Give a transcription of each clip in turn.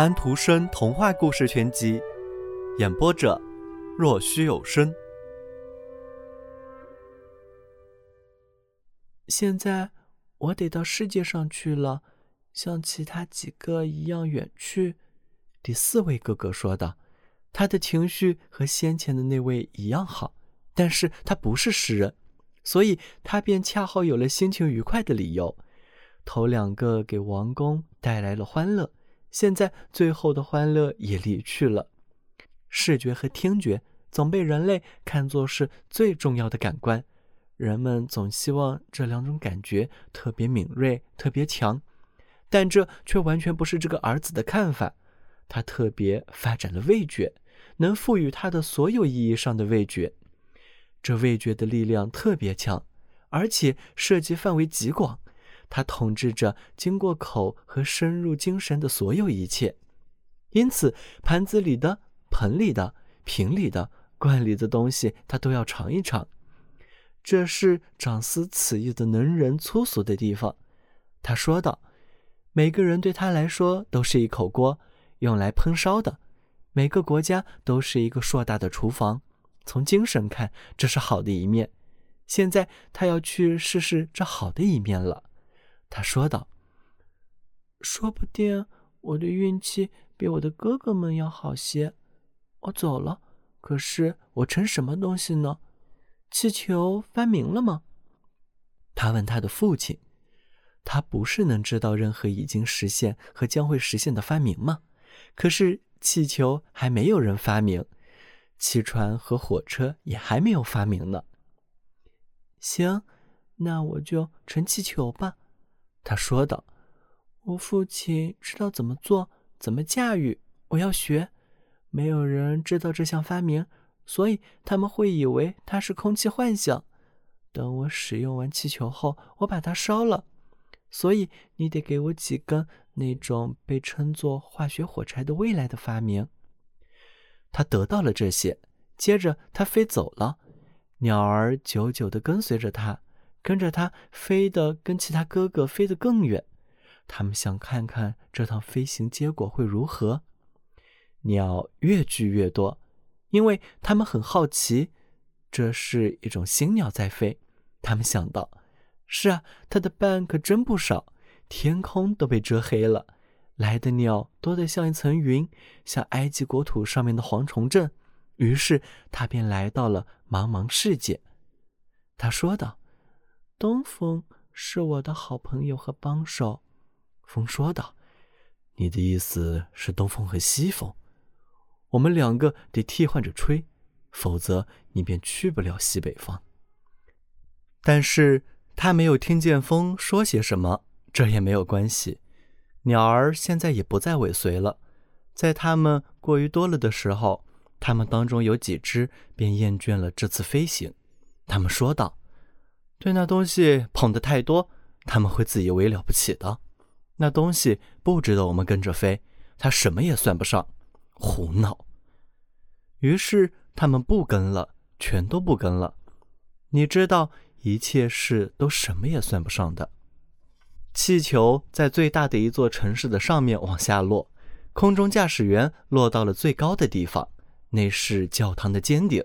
安徒生童话故事全集，演播者：若虚有声。现在我得到世界上去了，像其他几个一样远去。第四位哥哥说道：“他的情绪和先前的那位一样好，但是他不是诗人，所以他便恰好有了心情愉快的理由。头两个给王宫带来了欢乐，现在最后的欢乐也离去了。视觉和听觉总被人类看作是最重要的感官，人们总希望这两种感觉特别敏锐、特别强，但这却完全不是这个儿子的看法。”他特别发展了味觉，能赋予他的所有意义上的味觉。这味觉的力量特别强，而且涉及范围极广。它统治着经过口和深入精神的所有一切。因此，盘子里的、盆里的、瓶里的、罐里的东西，他都要尝一尝。这是长思此意的能人粗俗的地方。他说道：“每个人对他来说都是一口锅。”用来烹烧的，每个国家都是一个硕大的厨房。从精神看，这是好的一面。现在他要去试试这好的一面了。他说道：“说不定我的运气比我的哥哥们要好些。我走了，可是我成什么东西呢？气球发明了吗？”他问他的父亲：“他不是能知道任何已经实现和将会实现的发明吗？”可是气球还没有人发明，汽船和火车也还没有发明呢。行，那我就乘气球吧。”他说道。“我父亲知道怎么做，怎么驾驭，我要学。没有人知道这项发明，所以他们会以为它是空气幻想。等我使用完气球后，我把它烧了。所以你得给我几根。”那种被称作化学火柴的未来的发明，他得到了这些。接着，他飞走了。鸟儿久久地跟随着他，跟着他飞得跟其他哥哥飞得更远。他们想看看这趟飞行结果会如何。鸟越聚越多，因为他们很好奇，这是一种新鸟在飞。他们想到：是啊，它的伴可真不少。天空都被遮黑了，来的鸟多得像一层云，像埃及国土上面的蝗虫阵。于是他便来到了茫茫世界。他说道：“东风是我的好朋友和帮手。”风说道：“你的意思是东风和西风？我们两个得替换着吹，否则你便去不了西北方。”但是他没有听见风说些什么。这也没有关系，鸟儿现在也不再尾随了。在它们过于多了的时候，它们当中有几只便厌倦了这次飞行。他们说道：“对那东西捧得太多，他们会自以为了不起的。那东西不值得我们跟着飞，它什么也算不上。胡闹！”于是他们不跟了，全都不跟了。你知道，一切事都什么也算不上的。气球在最大的一座城市的上面往下落，空中驾驶员落到了最高的地方，那是教堂的尖顶。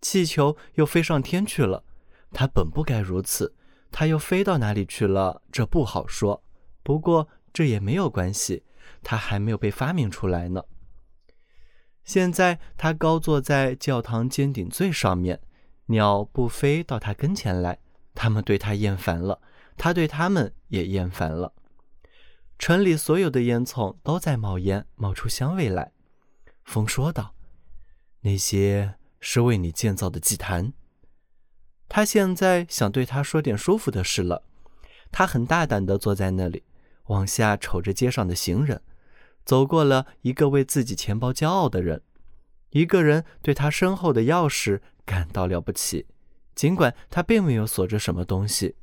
气球又飞上天去了，它本不该如此，它又飞到哪里去了？这不好说。不过这也没有关系，它还没有被发明出来呢。现在它高坐在教堂尖顶最上面，鸟不飞到它跟前来，它们对它厌烦了。他对他们也厌烦了。城里所有的烟囱都在冒烟，冒出香味来。风说道：“那些是为你建造的祭坛。”他现在想对他说点舒服的事了。他很大胆地坐在那里，往下瞅着街上的行人，走过了一个为自己钱包骄傲的人，一个人对他身后的钥匙感到了不起，尽管他并没有锁着什么东西。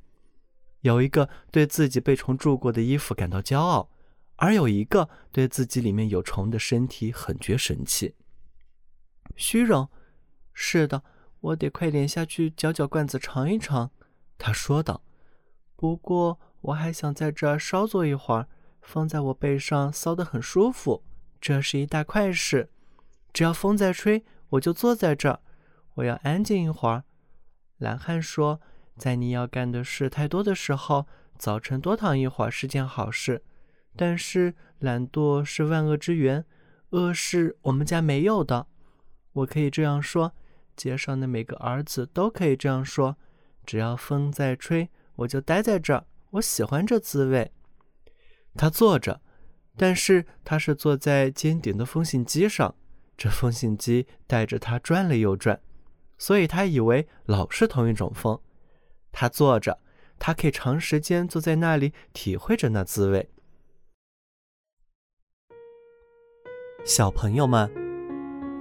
有一个对自己被虫蛀过的衣服感到骄傲，而有一个对自己里面有虫的身体很觉神气。虚荣，是的，我得快点下去搅搅罐子尝一尝。他说道。不过我还想在这儿稍坐一会儿，放在我背上骚得很舒服，这是一大快事。只要风在吹，我就坐在这儿。我要安静一会儿。懒汉说：“在你要干的事太多的时候，早晨多躺一会儿是件好事。但是懒惰是万恶之源，恶是我们家没有的。我可以这样说，街上的每个儿子都可以这样说。只要风在吹，我就待在这儿。我喜欢这滋味。”他坐着，但是他是坐在尖顶的风信机上。这风信机带着他转了又转，所以他以为老是同一种风。他坐着，他可以长时间坐在那里，体会着那滋味。小朋友们，